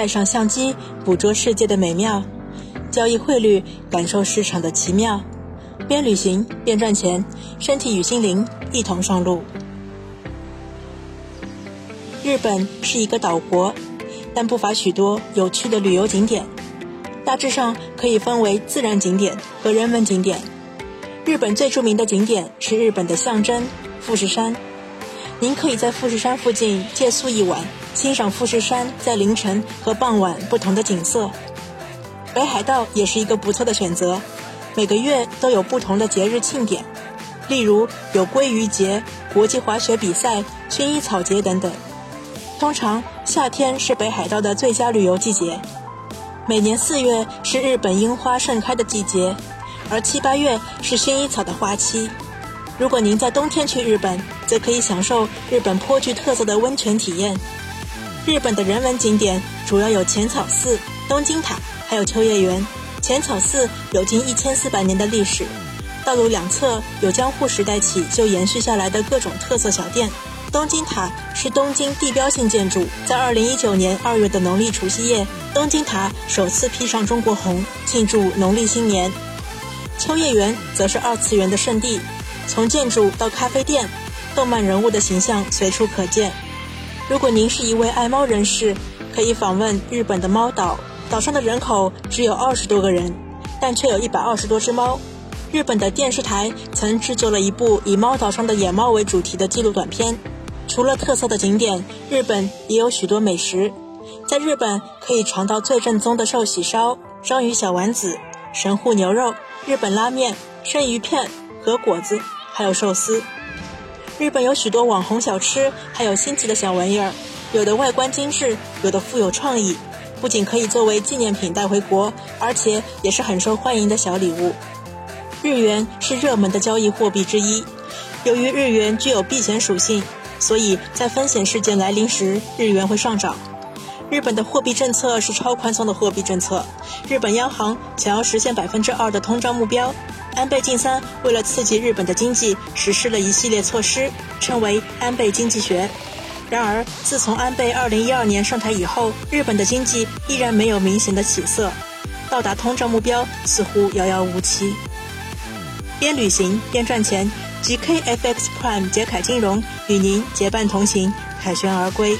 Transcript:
带上相机，捕捉世界的美妙；交易汇率，感受市场的奇妙。边旅行边赚钱，身体与心灵一同上路。日本是一个岛国，但不乏许多有趣的旅游景点。大致上可以分为自然景点和人文景点。日本最著名的景点是日本的象征富士山。您可以在富士山附近借宿一晚，欣赏富士山在凌晨和傍晚不同的景色。北海道也是一个不错的选择，每个月都有不同的节日庆典，例如有鲑鱼节、国际滑雪比赛、薰衣草节等等。通常夏天是北海道的最佳旅游季节，每年四月是日本樱花盛开的季节，而七八月是薰衣草的花期。如果您在冬天去日本，则可以享受日本颇具特色的温泉体验。日本的人文景点主要有浅草寺、东京塔，还有秋叶原。浅草寺有近一千四百年的历史，道路两侧有江户时代起就延续下来的各种特色小店。东京塔是东京地标性建筑，在二零一九年二月的农历除夕夜，东京塔首次披上中国红，庆祝农历新年。秋叶原则是二次元的圣地，从建筑到咖啡店，动漫人物的形象随处可见。如果您是一位爱猫人士，可以访问日本的猫岛，岛上的人口只有二十多个人，但却有一百二十多只猫。日本的电视台曾制作了一部以猫岛上的野猫为主题的纪录短片。除了特色的景点，日本也有许多美食。在日本可以尝到最正宗的寿喜烧、章鱼小丸子、神户牛肉、日本拉面、生鱼片和果子，还有寿司。日本有许多网红小吃，还有新奇的小玩意儿，有的外观精致，有的富有创意，不仅可以作为纪念品带回国，而且也是很受欢迎的小礼物。日元是热门的交易货币之一，由于日元具有避险属性。所以在风险事件来临时，日元会上涨。日本的货币政策是超宽松的货币政策。日本央行想要实现百分之二的通胀目标，安倍晋三为了刺激日本的经济，实施了一系列措施，称为安倍经济学。然而，自从安倍二零一二年上台以后，日本的经济依然没有明显的起色，到达通胀目标似乎遥遥无期。边旅行边赚钱。GKFX Prime 杰凯金融与您结伴同行，凯旋而归。